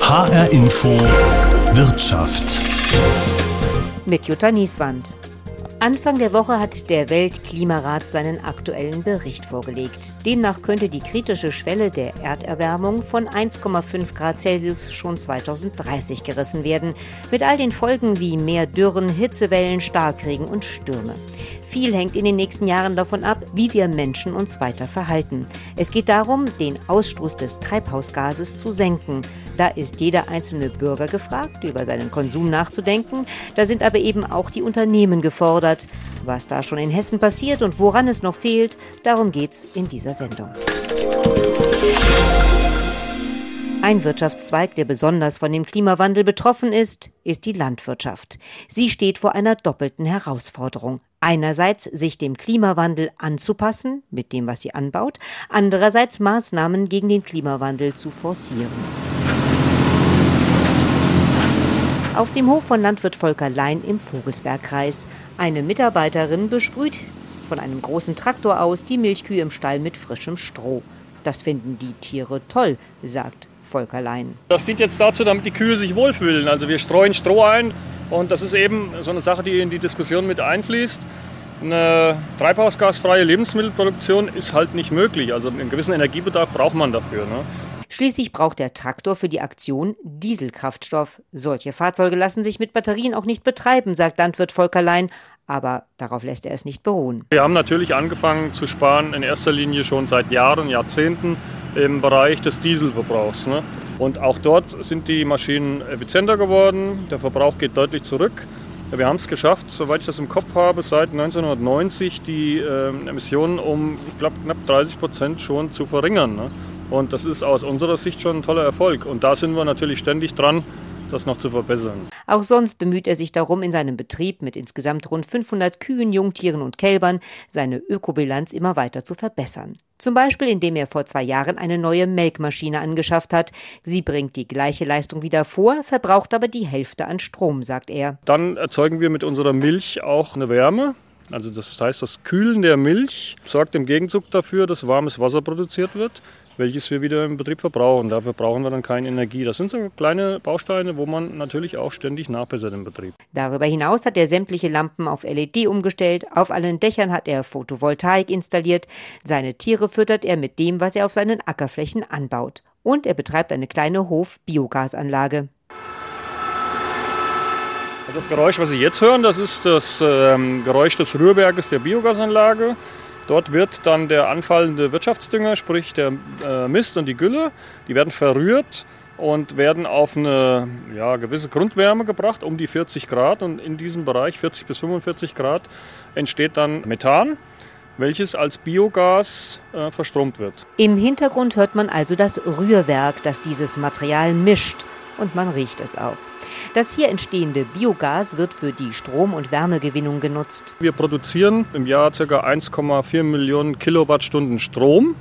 HR Info Wirtschaft. Mit Jutta Nieswand. Anfang der Woche hat der Weltklimarat seinen aktuellen Bericht vorgelegt. Demnach könnte die kritische Schwelle der Erderwärmung von 1,5 Grad Celsius schon 2030 gerissen werden, mit all den Folgen wie mehr Dürren, Hitzewellen, Starkregen und Stürme. Viel hängt in den nächsten Jahren davon ab, wie wir Menschen uns weiter verhalten. Es geht darum, den Ausstoß des Treibhausgases zu senken. Da ist jeder einzelne Bürger gefragt, über seinen Konsum nachzudenken. Da sind aber eben auch die Unternehmen gefordert gefordert. Was da schon in Hessen passiert und woran es noch fehlt, darum geht's in dieser Sendung. Ein Wirtschaftszweig, der besonders von dem Klimawandel betroffen ist, ist die Landwirtschaft. Sie steht vor einer doppelten Herausforderung. Einerseits sich dem Klimawandel anzupassen, mit dem, was sie anbaut, andererseits Maßnahmen gegen den Klimawandel zu forcieren. Auf dem Hof von Landwirt Volker Lein im Vogelsbergkreis. Eine Mitarbeiterin besprüht von einem großen Traktor aus die Milchkühe im Stall mit frischem Stroh. Das finden die Tiere toll, sagt Volker Lein. Das dient jetzt dazu, damit die Kühe sich wohlfühlen. Also wir streuen Stroh ein und das ist eben so eine Sache, die in die Diskussion mit einfließt. Eine treibhausgasfreie Lebensmittelproduktion ist halt nicht möglich. Also einen gewissen Energiebedarf braucht man dafür. Ne? Schließlich braucht der Traktor für die Aktion Dieselkraftstoff. Solche Fahrzeuge lassen sich mit Batterien auch nicht betreiben, sagt Landwirt Volker Lein. Aber darauf lässt er es nicht beruhen. Wir haben natürlich angefangen zu sparen, in erster Linie schon seit Jahren, Jahrzehnten im Bereich des Dieselverbrauchs. Ne? Und auch dort sind die Maschinen effizienter geworden. Der Verbrauch geht deutlich zurück. Wir haben es geschafft, soweit ich das im Kopf habe, seit 1990 die äh, Emissionen um, ich glaube, knapp 30 Prozent schon zu verringern. Ne? Und das ist aus unserer Sicht schon ein toller Erfolg. Und da sind wir natürlich ständig dran, das noch zu verbessern. Auch sonst bemüht er sich darum, in seinem Betrieb mit insgesamt rund 500 Kühen, Jungtieren und Kälbern seine Ökobilanz immer weiter zu verbessern. Zum Beispiel, indem er vor zwei Jahren eine neue Melkmaschine angeschafft hat. Sie bringt die gleiche Leistung wieder vor, verbraucht aber die Hälfte an Strom, sagt er. Dann erzeugen wir mit unserer Milch auch eine Wärme. Also das heißt, das Kühlen der Milch sorgt im Gegenzug dafür, dass warmes Wasser produziert wird welches wir wieder im Betrieb verbrauchen. Dafür brauchen wir dann keine Energie. Das sind so kleine Bausteine, wo man natürlich auch ständig nachbessert im Betrieb. Darüber hinaus hat er sämtliche Lampen auf LED umgestellt. Auf allen Dächern hat er Photovoltaik installiert. Seine Tiere füttert er mit dem, was er auf seinen Ackerflächen anbaut. Und er betreibt eine kleine Hof-Biogasanlage. Das Geräusch, was Sie jetzt hören, das ist das ähm, Geräusch des Rührwerkes der Biogasanlage. Dort wird dann der anfallende Wirtschaftsdünger, sprich der äh, Mist und die Gülle, die werden verrührt und werden auf eine ja, gewisse Grundwärme gebracht, um die 40 Grad. Und in diesem Bereich, 40 bis 45 Grad, entsteht dann Methan welches als Biogas äh, verstromt wird. Im Hintergrund hört man also das Rührwerk, das dieses Material mischt und man riecht es auch. Das hier entstehende Biogas wird für die Strom- und Wärmegewinnung genutzt. Wir produzieren im Jahr ca. 1,4 Millionen Kilowattstunden Strom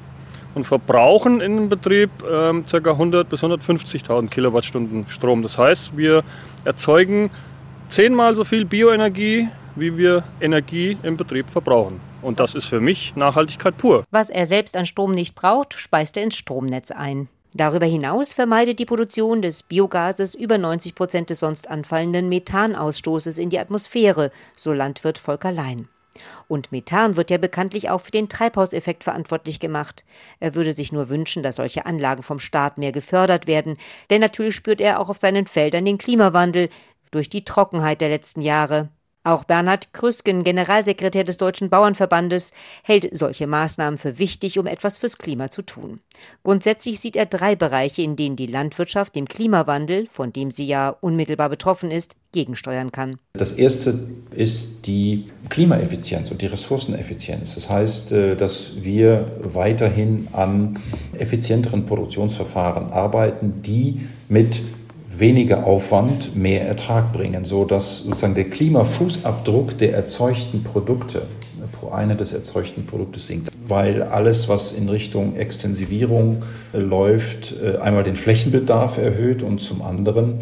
und verbrauchen in dem Betrieb äh, ca. 100 bis 150.000 Kilowattstunden Strom. Das heißt, wir erzeugen zehnmal so viel Bioenergie, wie wir Energie im Betrieb verbrauchen. Und das ist für mich Nachhaltigkeit pur. Was er selbst an Strom nicht braucht, speist er ins Stromnetz ein. Darüber hinaus vermeidet die Produktion des Biogases über 90 Prozent des sonst anfallenden Methanausstoßes in die Atmosphäre, so Landwirt Volker Lein. Und Methan wird ja bekanntlich auch für den Treibhauseffekt verantwortlich gemacht. Er würde sich nur wünschen, dass solche Anlagen vom Staat mehr gefördert werden, denn natürlich spürt er auch auf seinen Feldern den Klimawandel durch die Trockenheit der letzten Jahre. Auch Bernhard Krüsken, Generalsekretär des Deutschen Bauernverbandes, hält solche Maßnahmen für wichtig, um etwas fürs Klima zu tun. Grundsätzlich sieht er drei Bereiche, in denen die Landwirtschaft dem Klimawandel, von dem sie ja unmittelbar betroffen ist, gegensteuern kann. Das erste ist die Klimaeffizienz und die Ressourceneffizienz. Das heißt, äh, dass wir weiterhin an effizienteren Produktionsverfahren arbeiten, die mit weniger Aufwand mehr Ertrag bringen, so dass sozusagen der Klimafußabdruck der erzeugten Produkte pro eine des erzeugten Produktes sinkt, weil alles, was in Richtung Extensivierung äh, läuft, äh, einmal den Flächenbedarf erhöht und zum anderen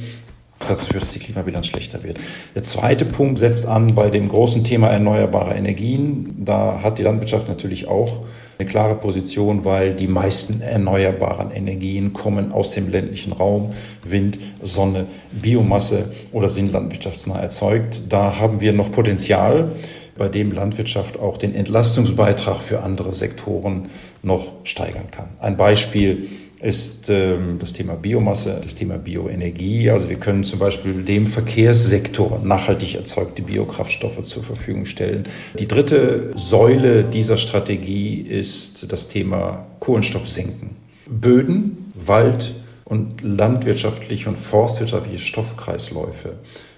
dazu führt, dass die Klimabilanz schlechter wird. Der zweite Punkt setzt an bei dem großen Thema erneuerbare Energien. Da hat die Landwirtschaft natürlich auch eine klare Position, weil die meisten erneuerbaren Energien kommen aus dem ländlichen Raum, Wind, Sonne, Biomasse oder sind landwirtschaftsnah erzeugt. Da haben wir noch Potenzial, bei dem Landwirtschaft auch den Entlastungsbeitrag für andere Sektoren noch steigern kann. Ein Beispiel ist ähm, das Thema Biomasse, das Thema Bioenergie. Also wir können zum Beispiel dem Verkehrssektor nachhaltig erzeugte Biokraftstoffe zur Verfügung stellen. Die dritte Säule dieser Strategie ist das Thema Kohlenstoff senken. Böden, Wald und landwirtschaftliche und forstwirtschaftliche Stoffkreisläufe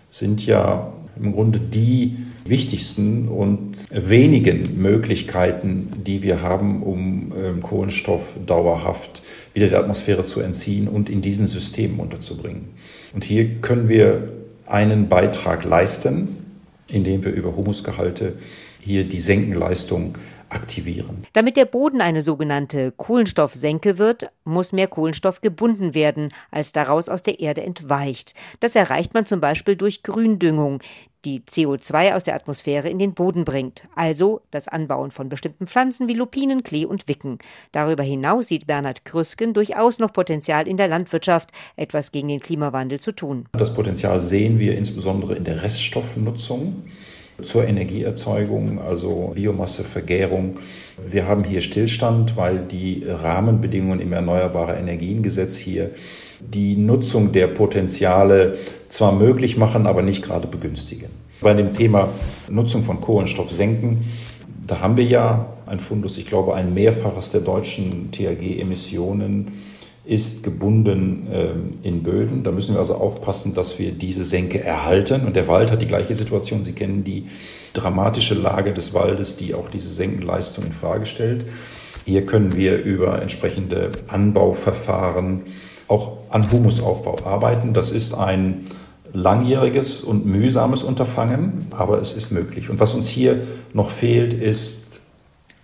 sind ja im Grunde die wichtigsten und wenigen Möglichkeiten, die wir haben, um ähm, Kohlenstoff dauerhaft wieder der Atmosphäre zu entziehen und in diesen Systemen unterzubringen. Und hier können wir einen Beitrag leisten, indem wir über Humusgehalte hier die Senkenleistung aktivieren. Damit der Boden eine sogenannte Kohlenstoffsenke wird, muss mehr Kohlenstoff gebunden werden, als daraus aus der Erde entweicht. Das erreicht man zum Beispiel durch Gründüngung, die CO2 aus der Atmosphäre in den Boden bringt, also das Anbauen von bestimmten Pflanzen wie Lupinen, Klee und Wicken. Darüber hinaus sieht Bernhard Krüsken durchaus noch Potenzial in der Landwirtschaft, etwas gegen den Klimawandel zu tun. Das Potenzial sehen wir insbesondere in der Reststoffnutzung zur Energieerzeugung, also Biomasse, Vergärung. Wir haben hier Stillstand, weil die Rahmenbedingungen im Erneuerbare Energiengesetz hier die Nutzung der Potenziale zwar möglich machen, aber nicht gerade begünstigen. Bei dem Thema Nutzung von Kohlenstoff senken, da haben wir ja ein Fundus, ich glaube, ein Mehrfaches der deutschen THG-Emissionen ist gebunden ähm, in Böden. Da müssen wir also aufpassen, dass wir diese Senke erhalten. Und der Wald hat die gleiche Situation. Sie kennen die dramatische Lage des Waldes, die auch diese Senkenleistung in Frage stellt. Hier können wir über entsprechende Anbauverfahren auch an Humusaufbau arbeiten. Das ist ein langjähriges und mühsames Unterfangen, aber es ist möglich. Und was uns hier noch fehlt, ist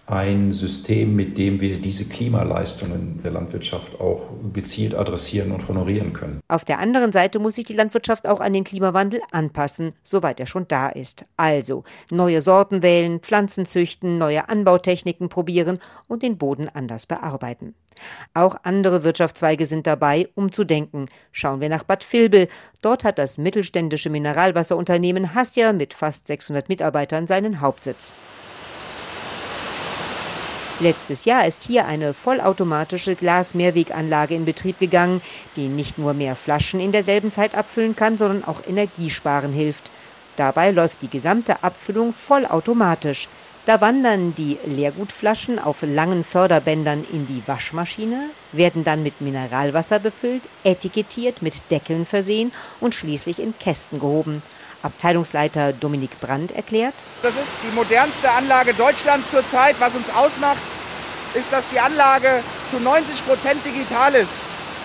ein System, mit dem wir diese Klimaleistungen der Landwirtschaft auch gezielt adressieren und honorieren können. Auf der anderen Seite muss sich die Landwirtschaft auch an den Klimawandel anpassen, soweit er schon da ist. Also neue Sorten wählen, Pflanzen züchten, neue Anbautechniken probieren und den Boden anders bearbeiten. Auch andere Wirtschaftszweige sind dabei, umzudenken. Schauen wir nach Bad Vilbel. Dort hat das mittelständische Mineralwasserunternehmen Hassia mit fast 600 Mitarbeitern seinen Hauptsitz. Letztes Jahr ist hier eine vollautomatische Glasmehrweganlage in Betrieb gegangen, die nicht nur mehr Flaschen in derselben Zeit abfüllen kann, sondern auch Energiesparen hilft. Dabei läuft die gesamte Abfüllung vollautomatisch. Da wandern die Leergutflaschen auf langen Förderbändern in die Waschmaschine, werden dann mit Mineralwasser befüllt, etikettiert, mit Deckeln versehen und schließlich in Kästen gehoben. Abteilungsleiter Dominik Brandt erklärt. Das ist die modernste Anlage Deutschlands zurzeit. Was uns ausmacht, ist, dass die Anlage zu 90 Prozent digital ist.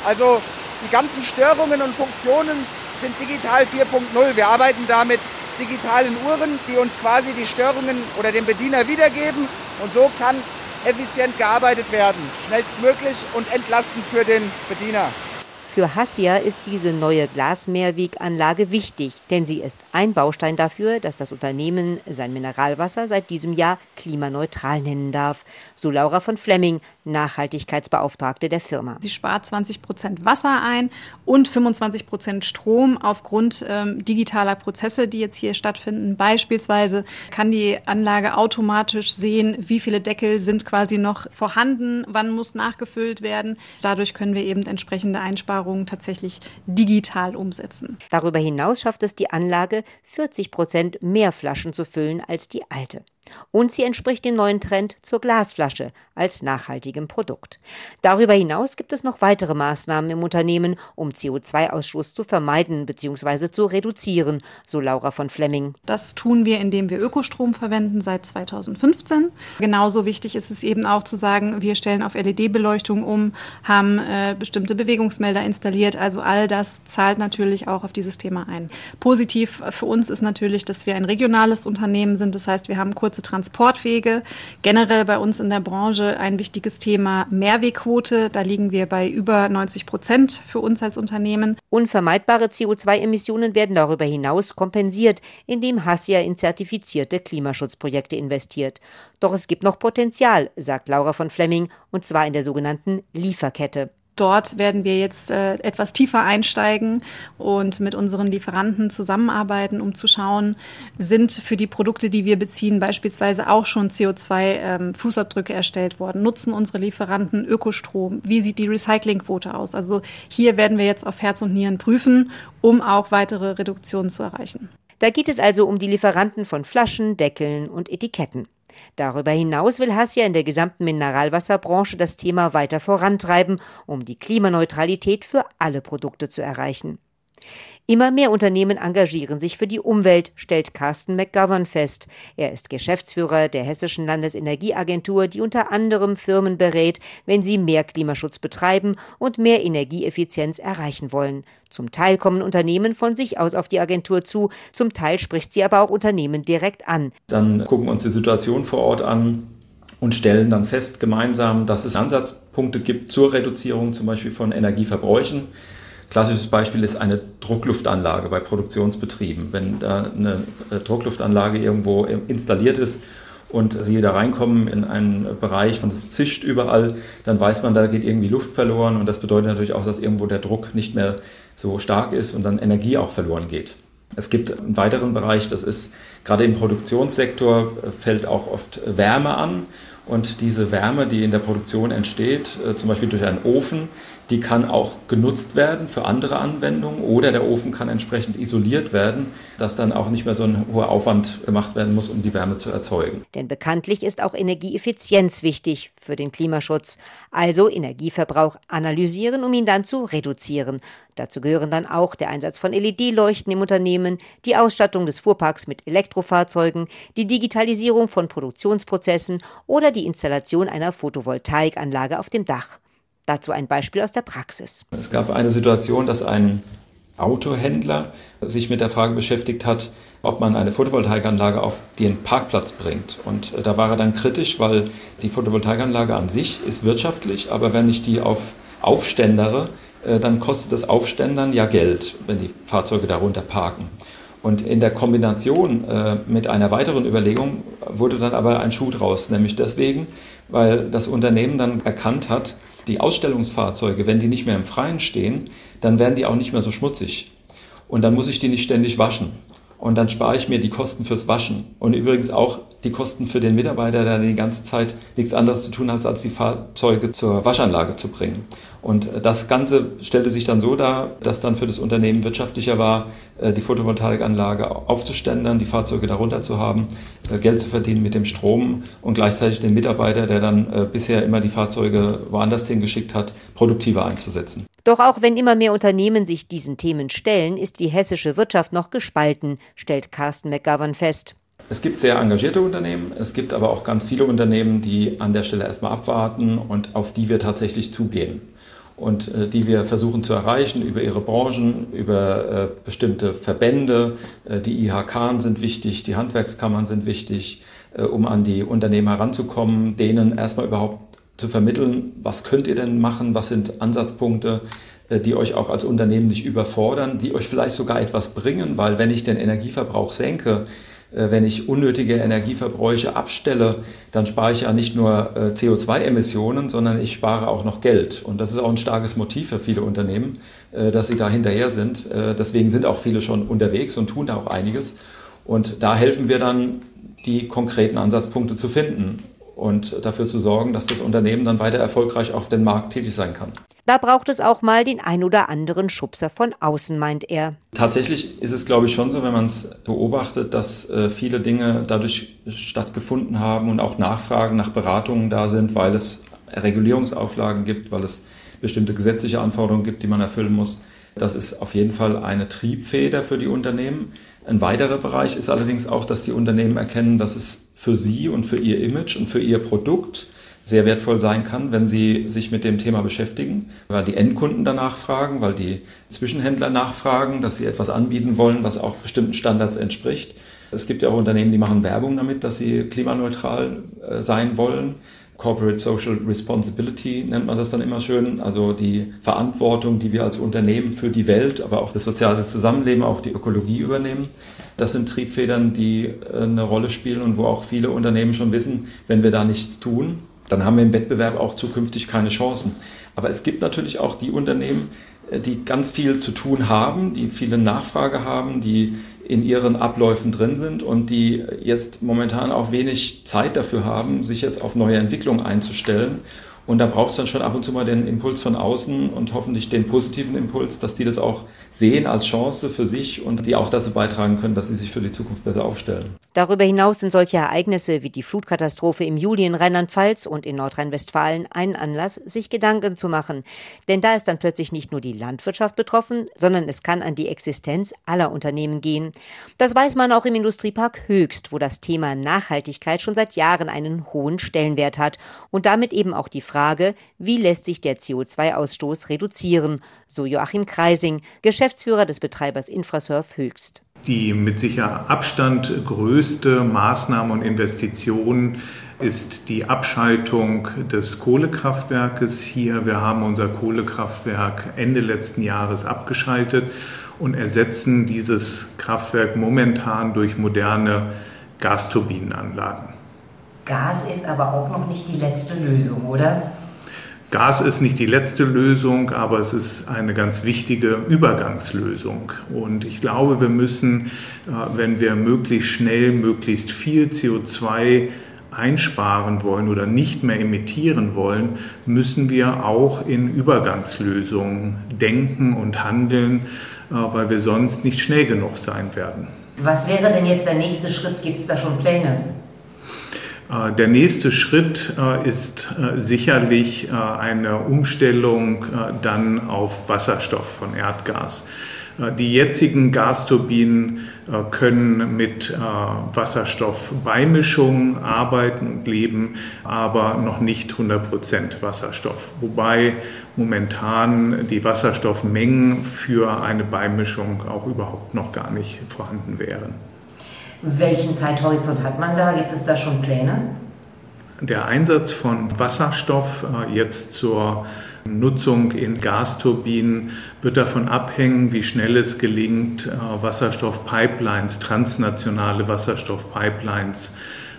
Also die ganzen Störungen und Funktionen sind digital 4.0. Wir arbeiten da mit digitalen Uhren, die uns quasi die Störungen oder den Bediener wiedergeben. Und so kann effizient gearbeitet werden, schnellstmöglich und entlastend für den Bediener. Für Hassia ist diese neue Glasmehrweganlage wichtig, denn sie ist ein Baustein dafür, dass das Unternehmen sein Mineralwasser seit diesem Jahr klimaneutral nennen darf. So Laura von Flemming, Nachhaltigkeitsbeauftragte der Firma. Sie spart 20 Prozent Wasser ein und 25 Prozent Strom aufgrund ähm, digitaler Prozesse, die jetzt hier stattfinden. Beispielsweise kann die Anlage automatisch sehen, wie viele Deckel sind quasi noch vorhanden, wann muss nachgefüllt werden. Dadurch können wir eben entsprechende Einsparungen Einsparungen tatsächlich digital umsetzen. Darüber hinaus schafft es die Anlage, 40 Prozent mehr Flaschen zu füllen als die alte. Und sie entspricht dem neuen Trend zur Glasflasche als nachhaltigem Produkt. Darüber hinaus gibt es noch weitere Maßnahmen im Unternehmen, um CO2-Ausstoß zu vermeiden bzw. zu reduzieren, so Laura von Flemming. Das tun wir, indem wir Ökostrom verwenden seit 2015. Genauso wichtig ist es eben auch zu sagen, wir stellen auf LED-Beleuchtung um, haben äh, bestimmte Bewegungsmelder installiert. Also all das zahlt natürlich auch auf dieses Thema ein. Positiv für uns ist natürlich, dass wir ein regionales Unternehmen sind. Das heißt, wir haben kurz kurze Transportwege. Generell bei uns in der Branche ein wichtiges Thema Mehrwegquote. Da liegen wir bei über 90 Prozent für uns als Unternehmen. Unvermeidbare CO2-Emissionen werden darüber hinaus kompensiert, indem Hassia in zertifizierte Klimaschutzprojekte investiert. Doch es gibt noch Potenzial, sagt Laura von Flemming, und zwar in der sogenannten Lieferkette. Dort werden wir jetzt äh, etwas tiefer einsteigen und mit unseren Lieferanten zusammenarbeiten, um zu schauen, sind für die Produkte, die wir beziehen, beispielsweise auch schon CO2-Fußabdrücke ähm, erstellt worden? Nutzen unsere Lieferanten Ökostrom? Wie sieht die Recyclingquote aus? Also hier werden wir jetzt auf Herz und Nieren prüfen, um auch weitere Reduktionen zu erreichen. Da geht es also um die Lieferanten von Flaschen, Deckeln und Etiketten. Darüber hinaus will Hassia in der gesamten Mineralwasserbranche das Thema weiter vorantreiben, um die Klimaneutralität für alle Produkte zu erreichen. Immer mehr Unternehmen engagieren sich für die Umwelt, stellt Carsten McGovern fest. Er ist Geschäftsführer der Hessischen Landesenergieagentur, die unter anderem Firmen berät, wenn sie mehr Klimaschutz betreiben und mehr Energieeffizienz erreichen wollen. Zum Teil kommen Unternehmen von sich aus auf die Agentur zu, zum Teil spricht sie aber auch Unternehmen direkt an. Dann gucken wir uns die Situation vor Ort an und stellen dann fest gemeinsam, dass es Ansatzpunkte gibt zur Reduzierung zum Beispiel von Energieverbräuchen Klassisches Beispiel ist eine Druckluftanlage bei Produktionsbetrieben. Wenn da eine äh, Druckluftanlage irgendwo installiert ist und Sie da reinkommen in einen Bereich und es zischt überall, dann weiß man, da geht irgendwie Luft verloren und das bedeutet natürlich auch, dass irgendwo der Druck nicht mehr so stark ist und dann Energie auch verloren geht. Es gibt einen weiteren Bereich, das ist gerade im Produktionssektor äh, fällt auch oft Wärme an und diese Wärme, die in der Produktion entsteht, äh, zum Beispiel durch einen Ofen, die kann auch genutzt werden für andere Anwendungen oder der Ofen kann entsprechend isoliert werden, dass dann auch nicht mehr so ein hoher Aufwand gemacht werden muss, um die Wärme zu erzeugen. Denn bekanntlich ist auch Energieeffizienz wichtig für den Klimaschutz. Also Energieverbrauch analysieren, um ihn dann zu reduzieren. Dazu gehören dann auch der Einsatz von LED-Leuchten im Unternehmen, die Ausstattung des Fuhrparks mit Elektrofahrzeugen, die Digitalisierung von Produktionsprozessen oder die Installation einer Photovoltaikanlage auf dem Dach. Dazu ein Beispiel aus der Praxis. Es gab eine Situation, dass ein Autohändler sich mit der Frage beschäftigt hat, ob man eine Photovoltaikanlage auf den Parkplatz bringt. Und äh, da war er dann kritisch, weil die Photovoltaikanlage an sich ist wirtschaftlich, aber wenn ich die auf aufständere, äh, dann kostet das Aufständern ja Geld, wenn die Fahrzeuge darunter parken. Und in der Kombination äh, mit einer weiteren Überlegung wurde dann aber ein Schuh draus, nämlich deswegen, weil das Unternehmen dann erkannt hat, die Ausstellungsfahrzeuge, wenn die nicht mehr im Freien stehen, dann werden die auch nicht mehr so schmutzig. Und dann muss ich die nicht ständig waschen. Und dann spare ich mir die Kosten fürs Waschen. Und übrigens auch die Kosten für den Mitarbeiter, der die ganze Zeit nichts anderes zu tun hat, als die Fahrzeuge zur Waschanlage zu bringen. Und das Ganze stellte sich dann so dar, dass dann für das Unternehmen wirtschaftlicher war, äh, die Photovoltaikanlage aufzuständern, die Fahrzeuge darunter zu haben, äh, Geld zu verdienen mit dem Strom und gleichzeitig den Mitarbeiter, der dann äh, bisher immer die Fahrzeuge woanders hingeschickt hat, produktiver einzusetzen. Doch auch wenn immer mehr Unternehmen sich diesen Themen stellen, ist die hessische Wirtschaft noch gespalten, stellt Carsten McGovern fest. Es gibt sehr engagierte Unternehmen, es gibt aber auch ganz viele Unternehmen, die an der Stelle erstmal abwarten und auf die wir tatsächlich zugehen und äh, die wir versuchen zu erreichen über ihre Branchen, über äh, bestimmte Verbände. Äh, die IHK sind wichtig, die Handwerkskammern sind wichtig, äh, um an die Unternehmen heranzukommen, denen erstmal überhaupt zu vermitteln, was könnt ihr denn machen, was sind Ansatzpunkte, äh, die euch auch als Unternehmen nicht überfordern, die euch vielleicht sogar etwas bringen, weil wenn ich den Energieverbrauch senke, wenn ich unnötige Energieverbräuche abstelle, dann spare ich ja nicht nur äh, CO2-Emissionen, sondern ich spare auch noch Geld. Und das ist auch ein starkes Motiv für viele Unternehmen, äh, dass sie da hinterher sind. Deswegen sind auch viele schon unterwegs und tun da auch einiges. Und da helfen wir dann, die konkreten Ansatzpunkte zu finden und dafür zu sorgen, dass das Unternehmen dann weiter erfolgreich auf dem Markt tätig sein kann. Da braucht es auch mal den ein oder anderen Schubser von außen, meint er. Tatsächlich ist es, glaube ich, schon so, wenn man es beobachtet, dass äh, viele Dinge dadurch stattgefunden haben und auch Nachfragen nach Beratungen da sind, weil es Regulierungsauflagen gibt, weil es bestimmte gesetzliche Anforderungen gibt, die man erfüllen muss. Das ist auf jeden Fall eine Triebfeder für die Unternehmen. Ein weiterer Bereich ist allerdings auch, dass die Unternehmen erkennen, dass es für sie und für ihr Image und für ihr Produkt sehr wertvoll sein kann, wenn sie sich mit dem Thema beschäftigen, weil die Endkunden danach fragen, weil die Zwischenhändler nachfragen, dass sie etwas anbieten wollen, was auch bestimmten Standards entspricht. Es gibt ja auch Unternehmen, die machen Werbung damit, dass sie klimaneutral äh, sein wollen. Corporate Social Responsibility nennt man das dann immer schön, also die Verantwortung, die wir als Unternehmen für die Welt, aber auch das soziale Zusammenleben, auch die Ökologie übernehmen. Das sind Triebfedern, die äh, eine Rolle spielen und wo auch viele Unternehmen schon wissen, wenn wir da nichts tun, dann haben wir im Wettbewerb auch zukünftig keine Chancen. Aber es gibt natürlich auch die Unternehmen, äh, die ganz viel zu tun haben, die viele Nachfrage haben, die in ihren Abläufen drin sind und die jetzt momentan auch wenig Zeit dafür haben, sich jetzt auf neue Entwicklungen einzustellen. Und da braucht es dann schon ab und zu mal den Impuls von außen und hoffentlich den positiven Impuls, dass die das auch sehen als Chance für sich und die auch dazu beitragen können, dass sie sich für die Zukunft besser aufstellen. Darüber hinaus sind solche Ereignisse wie die Flutkatastrophe im Juli in Rheinland-Pfalz und in Nordrhein-Westfalen ein Anlass, sich Gedanken zu machen. Denn da ist dann plötzlich nicht nur die Landwirtschaft betroffen, sondern es kann an die Existenz aller Unternehmen gehen. Das weiß man auch im Industriepark Höchst, wo das Thema Nachhaltigkeit schon seit Jahren einen hohen Stellenwert hat und damit eben auch die Frage, wie lässt sich der CO2-Ausstoß reduzieren, so Joachim Kreising, Geschäftsführer des Betreibers Infrasurf Höchst. Die mit sicher Abstand größte Maßnahme und Investition ist die Abschaltung des Kohlekraftwerkes hier. Wir haben unser Kohlekraftwerk Ende letzten Jahres abgeschaltet und ersetzen dieses Kraftwerk momentan durch moderne Gasturbinenanlagen. Gas ist aber auch noch nicht die letzte Lösung, oder? Gas ist nicht die letzte Lösung, aber es ist eine ganz wichtige Übergangslösung. Und ich glaube, wir müssen, äh, wenn wir möglichst schnell, möglichst viel CO2 einsparen wollen oder nicht mehr emittieren wollen, müssen wir auch in Übergangslösungen denken und handeln, äh, weil wir sonst nicht schnell genug sein werden. Was wäre denn jetzt der nächste Schritt? Gibt es da schon Pläne? Äh, der nächste Schritt äh, ist äh, sicherlich eine Umstellung dann auf Wasserstoff von Erdgas. Die jetzigen Gasturbinen können mit Wasserstoffbeimischungen arbeiten und leben, aber noch nicht 100% Wasserstoff. Wobei momentan die Wasserstoffmengen für eine Beimischung auch überhaupt noch gar nicht vorhanden wären. Welchen Zeithorizont hat man da? Gibt es da schon Pläne? Der Einsatz von Wasserstoff äh, jetzt zur Nutzung in Gasturbinen wird davon abhängen, wie schnell es gelingt, äh, Wasserstoffpipelines, transnationale Wasserstoffpipelines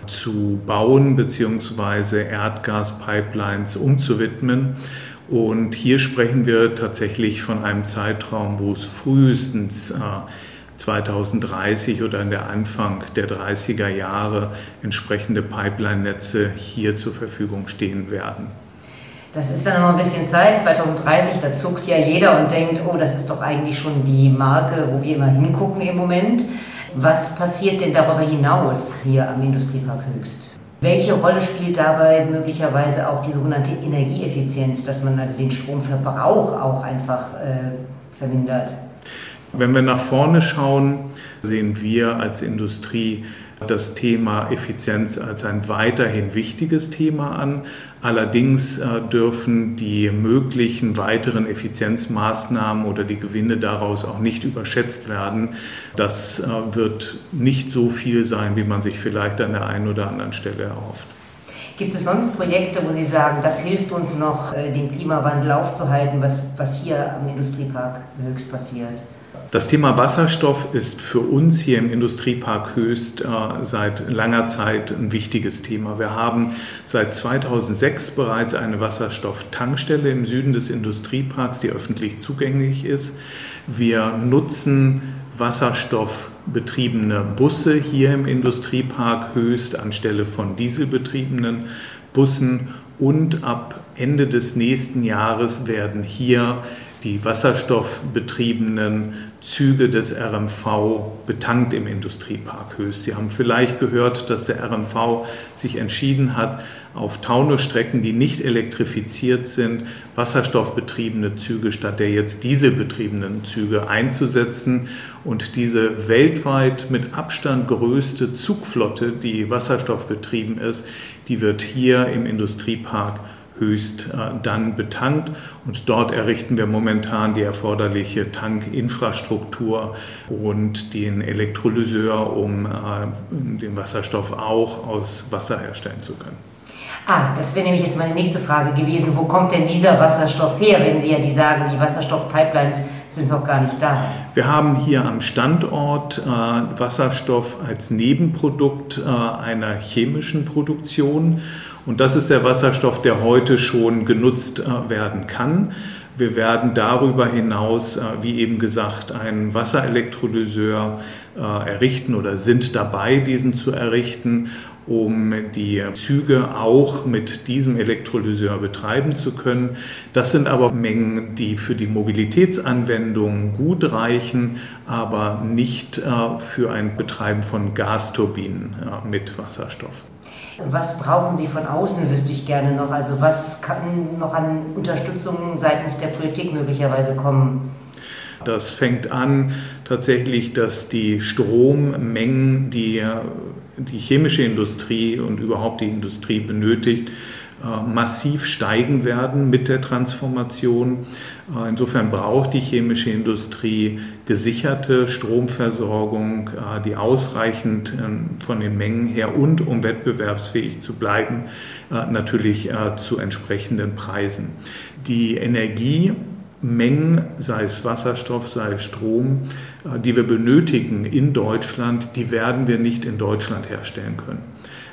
zu bauen bzw. Erdgaspipelines umzuwidmen. Und hier sprechen wir tatsächlich von einem Zeitraum, wo es frühestens äh, 2030 oder in der Anfang der 30er Jahre entsprechende Pipeline-Netze hier zur Verfügung stehen werden. Das ist dann noch ein bisschen Zeit. 2030, da zuckt ja jeder und denkt, oh, das ist doch eigentlich schon die Marke, wo wir immer hingucken im Moment. Was passiert denn darüber hinaus hier am Industriepark Höchst? Welche Rolle spielt dabei möglicherweise auch die sogenannte Energieeffizienz, dass man also den Stromverbrauch auch einfach äh, vermindert? Wenn wir nach vorne schauen, sehen wir als Industrie das Thema Effizienz als ein weiterhin wichtiges Thema an. Allerdings äh, dürfen die möglichen weiteren Effizienzmaßnahmen oder die Gewinne daraus auch nicht überschätzt werden. Das äh, wird nicht so viel sein, wie man sich vielleicht an der einen oder anderen Stelle erhofft. Gibt es sonst Projekte, wo Sie sagen, das hilft uns noch, äh, den Klimawandel aufzuhalten, was, was hier am Industriepark höchst passiert? Das Thema Wasserstoff ist für uns hier im Industriepark Höchst äh, seit langer Zeit ein wichtiges Thema. Wir haben seit 2006 bereits eine Wasserstofftankstelle im Süden des Industrieparks, die öffentlich zugänglich ist. Wir nutzen wasserstoffbetriebene Busse hier im Industriepark Höchst anstelle von dieselbetriebenen Bussen und ab Ende des nächsten Jahres werden hier die wasserstoffbetriebenen Züge des RMV betankt im Industriepark Höchst. Sie haben vielleicht gehört, dass der RMV sich entschieden hat, auf Taunusstrecken, die nicht elektrifiziert sind, wasserstoffbetriebene Züge statt der jetzt dieselbetriebenen Züge einzusetzen. Und diese weltweit mit Abstand größte Zugflotte, die wasserstoffbetrieben ist, die wird hier im Industriepark höchst äh, dann betankt. Und dort errichten wir momentan die erforderliche Tankinfrastruktur und den Elektrolyseur, um äh, den Wasserstoff auch aus Wasser herstellen zu können. Ah, das wäre nämlich jetzt meine nächste Frage gewesen. Wo kommt denn dieser Wasserstoff her, wenn Sie ja die sagen, die Wasserstoffpipelines sind noch gar nicht da? Wir haben hier am Standort äh, Wasserstoff als Nebenprodukt äh, einer chemischen Produktion. Und das ist der Wasserstoff, der heute schon genutzt äh, werden kann. Wir werden darüber hinaus, äh, wie eben gesagt, einen Wasserelektrolyseur äh, errichten oder sind dabei, diesen zu errichten um die Züge auch mit diesem Elektrolyseur betreiben zu können. Das sind aber Mengen, die für die Mobilitätsanwendungen gut reichen, aber nicht für ein Betreiben von Gasturbinen mit Wasserstoff. Was brauchen Sie von außen, wüsste ich gerne noch. Also was kann noch an Unterstützung seitens der Politik möglicherweise kommen? Das fängt an tatsächlich, dass die Strommengen, die die chemische Industrie und überhaupt die Industrie benötigt, äh, massiv steigen werden mit der Transformation. Äh, insofern braucht die chemische Industrie gesicherte Stromversorgung, äh, die ausreichend von den Mengen her und um wettbewerbsfähig zu bleiben, natürlich zu entsprechenden Preisen. Die Energie Mengen, sei es Wasserstoff, sei es Strom, äh, die wir benötigen in Deutschland, die werden wir nicht in Deutschland herstellen können.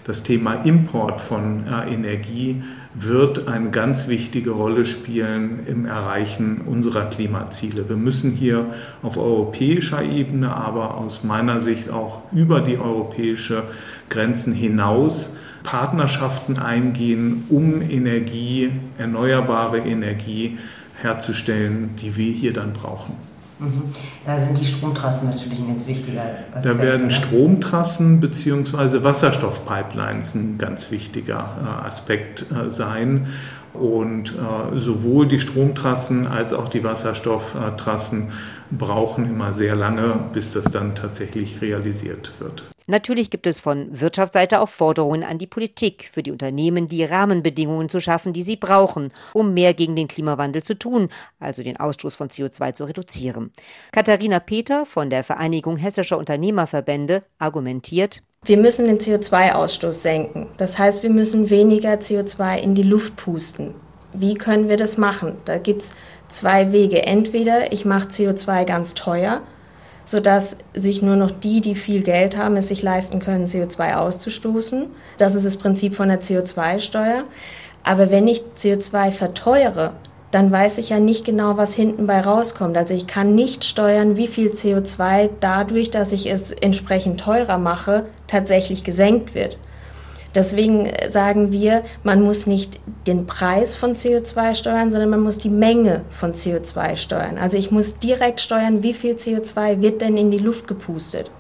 Das Thema Import von äh, Energie wird eine ganz wichtige Rolle spielen im Erreichen unserer Klimaziele. Wir müssen hier auf europäischer Ebene, aber aus meiner Sicht auch über die europäische Grenzen hinaus Partnerschaften eingehen, um Energie, erneuerbare Energie herzustellen, die wir hier dann brauchen. Mhm. Da sind die Stromtrassen natürlich ein ganz wichtiger Aspekt. Da werden oder? Stromtrassen bzw. Wasserstoffpipelines ein ganz wichtiger äh, Aspekt äh, sein. Und äh, sowohl die Stromtrassen als auch die Wasserstofftrassen brauchen immer sehr lange, bis das dann tatsächlich realisiert wird. Natürlich gibt es von Wirtschaftsseite auch Forderungen an die Politik, für die Unternehmen die Rahmenbedingungen zu schaffen, die sie brauchen, um mehr gegen den Klimawandel zu tun, also den Ausstoß von CO2 zu reduzieren. Katharina Peter von der Vereinigung Hessischer Unternehmerverbände argumentiert, wir müssen den CO2-Ausstoß senken. Das heißt, wir müssen weniger CO2 in die Luft pusten. Wie können wir das machen? Da gibt es zwei Wege. Entweder ich mache CO2 ganz teuer sodass sich nur noch die, die viel Geld haben, es sich leisten können, CO2 auszustoßen. Das ist das Prinzip von der CO2-Steuer. Aber wenn ich CO2 verteuere, dann weiß ich ja nicht genau, was hinten bei rauskommt. Also ich kann nicht steuern, wie viel CO2 dadurch, dass ich es entsprechend teurer mache, tatsächlich gesenkt wird. Deswegen sagen wir, man muss nicht den Preis von CO2 steuern, sondern man muss die Menge von CO2 steuern. Also ich muss direkt steuern, wie viel CO2 wird denn in die Luft gepustet.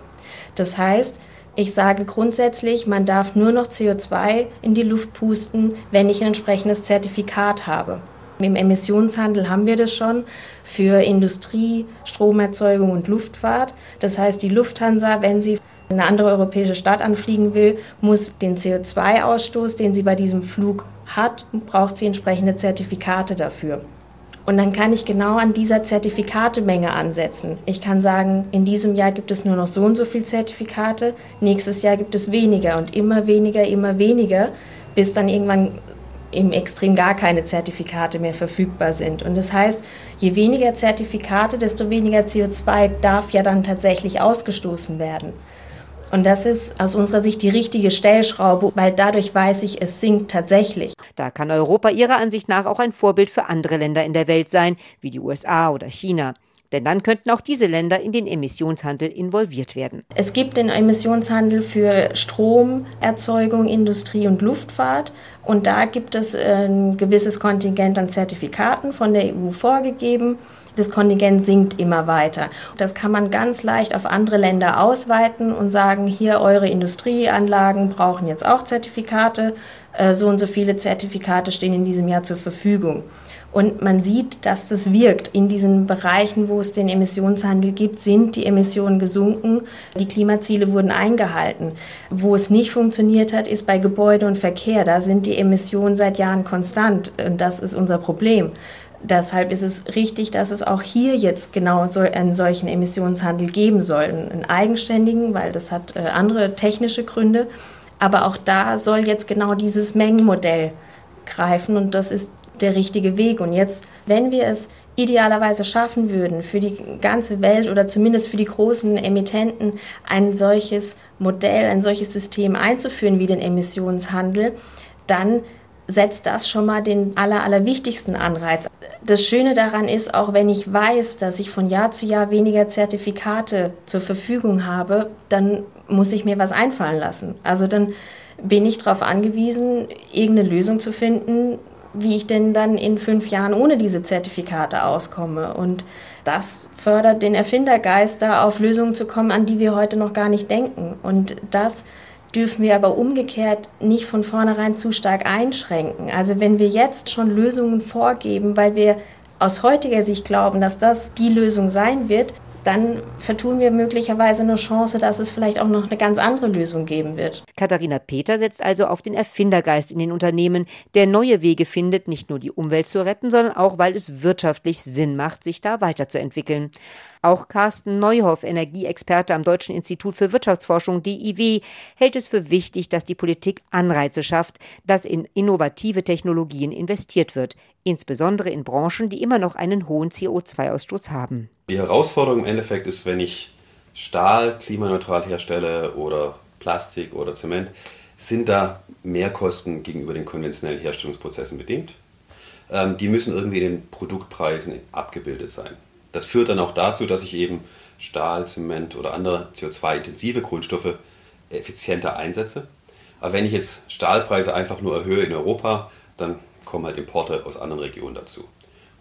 Das heißt, ich sage grundsätzlich, man darf nur noch CO2 in die Luft pusten, wenn ich ein entsprechendes Zertifikat habe. Im Emissionshandel haben wir das schon für Industrie, Stromerzeugung und Luftfahrt. Das heißt, die Lufthansa, wenn sie eine andere europäische Stadt anfliegen will, muss den CO2-Ausstoß, den sie bei diesem Flug hat, braucht sie entsprechende Zertifikate dafür. Und dann kann ich genau an dieser Zertifikatemenge ansetzen. Ich kann sagen, in diesem Jahr gibt es nur noch so und so viele Zertifikate, nächstes Jahr gibt es weniger und immer weniger, immer weniger, bis dann irgendwann im Extrem gar keine Zertifikate mehr verfügbar sind. Und das heißt, je weniger Zertifikate, desto weniger CO2 darf ja dann tatsächlich ausgestoßen werden. Und das ist aus unserer Sicht die richtige Stellschraube, weil dadurch weiß ich, es sinkt tatsächlich. Da kann Europa ihrer Ansicht nach auch ein Vorbild für andere Länder in der Welt sein, wie die USA oder China. Denn dann könnten auch diese Länder in den Emissionshandel involviert werden. Es gibt den Emissionshandel für Stromerzeugung, Industrie und Luftfahrt. Und da gibt es ein gewisses Kontingent an Zertifikaten von der EU vorgegeben das Kontingent sinkt immer weiter. Das kann man ganz leicht auf andere Länder ausweiten und sagen, hier eure Industrieanlagen brauchen jetzt auch Zertifikate, äh, so und so viele Zertifikate stehen in diesem Jahr zur Verfügung. Und man sieht, dass das wirkt. In diesen Bereichen, wo es den Emissionshandel gibt, sind die Emissionen gesunken. Die Klimaziele wurden eingehalten. Wo es nicht funktioniert hat, ist bei Gebäude und Verkehr. Da sind die Emissionen seit Jahren konstant. Und das ist unser Problem. Deshalb ist es richtig, dass es auch hier jetzt genau so einen solchen Emissionshandel geben soll. Einen eigenständigen, weil das hat äh, andere technische Gründe. Aber auch da soll jetzt genau dieses Mengenmodell greifen und das ist der richtige Weg. Und jetzt, wenn wir es idealerweise schaffen würden, für die ganze Welt oder zumindest für die großen Emittenten ein solches Modell, ein solches System einzuführen wie den Emissionshandel, dann setzt das schon mal den aller, allerwichtigsten Anreiz. Das Schöne daran ist, auch wenn ich weiß, dass ich von Jahr zu Jahr weniger Zertifikate zur Verfügung habe, dann muss ich mir was einfallen lassen. Also dann bin ich darauf angewiesen, irgendeine Lösung zu finden, wie ich denn dann in fünf Jahren ohne diese Zertifikate auskomme. Und das fördert den Erfindergeist, da auf Lösungen zu kommen, an die wir heute noch gar nicht denken. Und das dürfen wir aber umgekehrt nicht von vornherein zu stark einschränken. Also wenn wir jetzt schon Lösungen vorgeben, weil wir aus heutiger Sicht glauben, dass das die Lösung sein wird, dann vertun wir möglicherweise eine Chance, dass es vielleicht auch noch eine ganz andere Lösung geben wird. Katharina Peter setzt also auf den Erfindergeist in den Unternehmen, der neue Wege findet, nicht nur die Umwelt zu retten, sondern auch, weil es wirtschaftlich Sinn macht, sich da weiterzuentwickeln. Auch Carsten Neuhoff, Energieexperte am Deutschen Institut für Wirtschaftsforschung DIW, hält es für wichtig, dass die Politik Anreize schafft, dass in innovative Technologien investiert wird, insbesondere in Branchen, die immer noch einen hohen CO2-Ausstoß haben. Die Herausforderung im Endeffekt ist, wenn ich Stahl klimaneutral herstelle oder Plastik oder Zement, sind da Mehrkosten gegenüber den konventionellen Herstellungsprozessen bedingt. Ähm, die müssen irgendwie in den Produktpreisen abgebildet sein. Das führt dann auch dazu, dass ich eben Stahl, Zement oder andere CO2-intensive Grundstoffe effizienter einsetze. Aber wenn ich jetzt Stahlpreise einfach nur erhöhe in Europa, dann kommen halt Importe aus anderen Regionen dazu.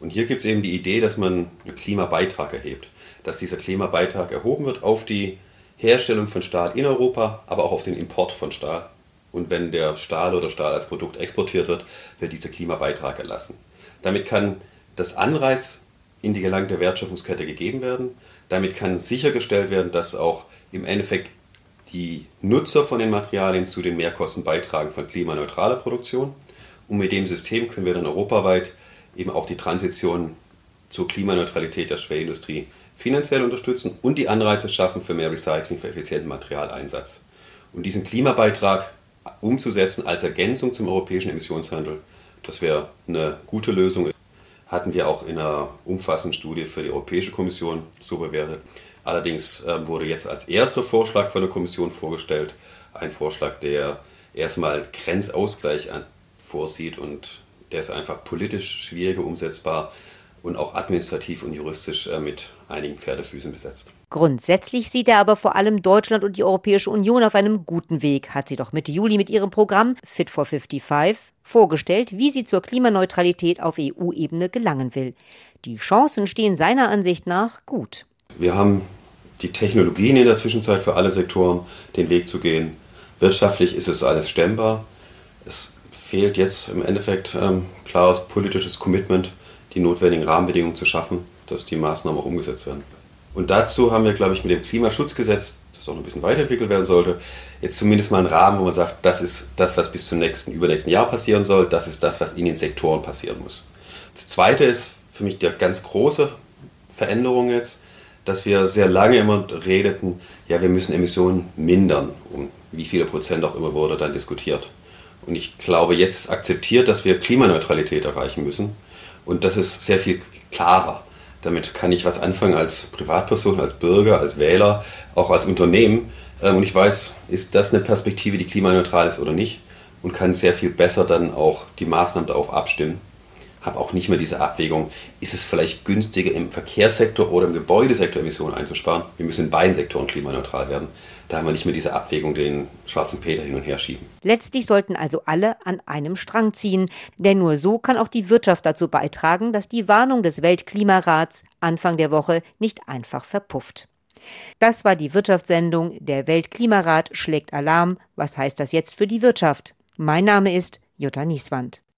Und hier gibt es eben die Idee, dass man einen Klimabeitrag erhebt. Dass dieser Klimabeitrag erhoben wird auf die Herstellung von Stahl in Europa, aber auch auf den Import von Stahl. Und wenn der Stahl oder Stahl als Produkt exportiert wird, wird dieser Klimabeitrag erlassen. Damit kann das Anreiz in die gelangte Wertschöpfungskette gegeben werden. Damit kann sichergestellt werden, dass auch im Endeffekt die Nutzer von den Materialien zu den Mehrkosten beitragen von klimaneutraler Produktion. Und mit dem System können wir dann europaweit eben auch die Transition zur Klimaneutralität der Schwerindustrie finanziell unterstützen und die Anreize schaffen für mehr Recycling, für effizienten Materialeinsatz. Und diesen Klimabeitrag umzusetzen als Ergänzung zum europäischen Emissionshandel, das wäre eine gute Lösung hatten wir auch in einer umfassenden Studie für die Europäische Kommission so bewertet. Allerdings ähm, wurde jetzt als erster Vorschlag von der Kommission vorgestellt, ein Vorschlag, der erstmal Grenzausgleich vorsieht und der ist einfach politisch schwieriger umsetzbar und auch administrativ und juristisch äh, mit einigen Pferdefüßen besetzt. Grundsätzlich sieht er aber vor allem Deutschland und die Europäische Union auf einem guten Weg, hat sie doch Mitte Juli mit ihrem Programm Fit for 55 vorgestellt, wie sie zur Klimaneutralität auf EU-Ebene gelangen will. Die Chancen stehen seiner Ansicht nach gut. Wir haben die Technologien in der Zwischenzeit für alle Sektoren, den Weg zu gehen. Wirtschaftlich ist es alles stemmbar. Es fehlt jetzt im Endeffekt ähm, klares politisches Commitment die notwendigen Rahmenbedingungen zu schaffen, dass die Maßnahmen auch umgesetzt werden. Und dazu haben wir, glaube ich, mit dem Klimaschutzgesetz, das auch noch ein bisschen weiterentwickelt werden sollte, jetzt zumindest mal einen Rahmen, wo man sagt, das ist das, was bis zum nächsten, übernächsten Jahr passieren soll, das ist das, was in den Sektoren passieren muss. Das Zweite ist für mich die ganz große Veränderung jetzt, dass wir sehr lange immer redeten, ja, wir müssen Emissionen mindern, um wie viele Prozent auch immer wurde dann diskutiert. Und ich glaube, jetzt ist akzeptiert, dass wir Klimaneutralität erreichen müssen. Und das ist sehr viel klarer. Damit kann ich was anfangen als Privatperson, als Bürger, als Wähler, auch als Unternehmen. Ähm, und ich weiß, ist das eine Perspektive, die klimaneutral ist oder nicht? Und kann sehr viel besser dann auch die Maßnahmen darauf abstimmen habe auch nicht mehr diese Abwägung, ist es vielleicht günstiger im Verkehrssektor oder im Gebäudesektor Emissionen einzusparen. Wir müssen in beiden Sektoren klimaneutral werden. Da haben wir nicht mehr diese Abwägung, den schwarzen Peter hin und her schieben. Letztlich sollten also alle an einem Strang ziehen, denn nur so kann auch die Wirtschaft dazu beitragen, dass die Warnung des Weltklimarats Anfang der Woche nicht einfach verpufft. Das war die Wirtschaftssendung Der Weltklimarat schlägt Alarm. Was heißt das jetzt für die Wirtschaft? Mein Name ist Jutta Nieswand.